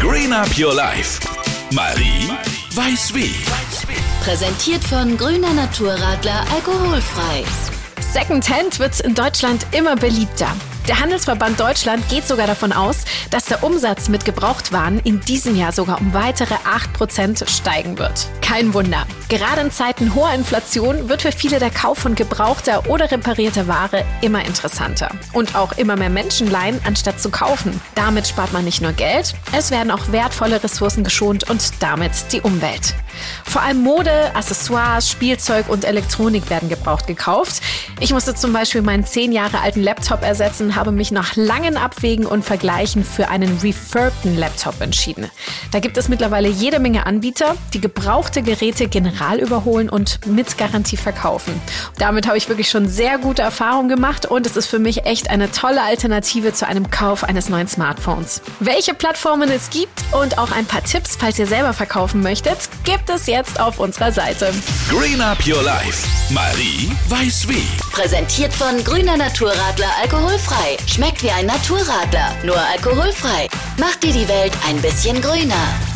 Green Up Your Life. Marie weiß wie. Präsentiert von Grüner Naturradler alkoholfrei. Secondhand wird in Deutschland immer beliebter. Der Handelsverband Deutschland geht sogar davon aus, dass der Umsatz mit Gebrauchtwaren in diesem Jahr sogar um weitere 8% steigen wird. Kein Wunder. Gerade in Zeiten hoher Inflation wird für viele der Kauf von gebrauchter oder reparierter Ware immer interessanter. Und auch immer mehr Menschen leihen, anstatt zu kaufen. Damit spart man nicht nur Geld, es werden auch wertvolle Ressourcen geschont und damit die Umwelt. Vor allem Mode, Accessoires, Spielzeug und Elektronik werden gebraucht gekauft. Ich musste zum Beispiel meinen 10 Jahre alten Laptop ersetzen, habe mich nach langen Abwägen und Vergleichen für einen refurbten Laptop entschieden. Da gibt es mittlerweile jede Menge Anbieter, die gebrauchte Geräte general überholen und mit Garantie verkaufen. Damit habe ich wirklich schon sehr gute Erfahrungen gemacht und es ist für mich echt eine tolle Alternative zu einem Kauf eines neuen Smartphones. Welche Plattformen es gibt und auch ein paar Tipps, falls ihr selber verkaufen möchtet, gibt es jetzt auf unserer Seite. Green Up Your Life. Marie weiß wie. Präsentiert von Grüner Naturradler alkoholfrei. Schmeckt wie ein Naturradler, nur alkoholfrei. Macht dir die Welt ein bisschen grüner.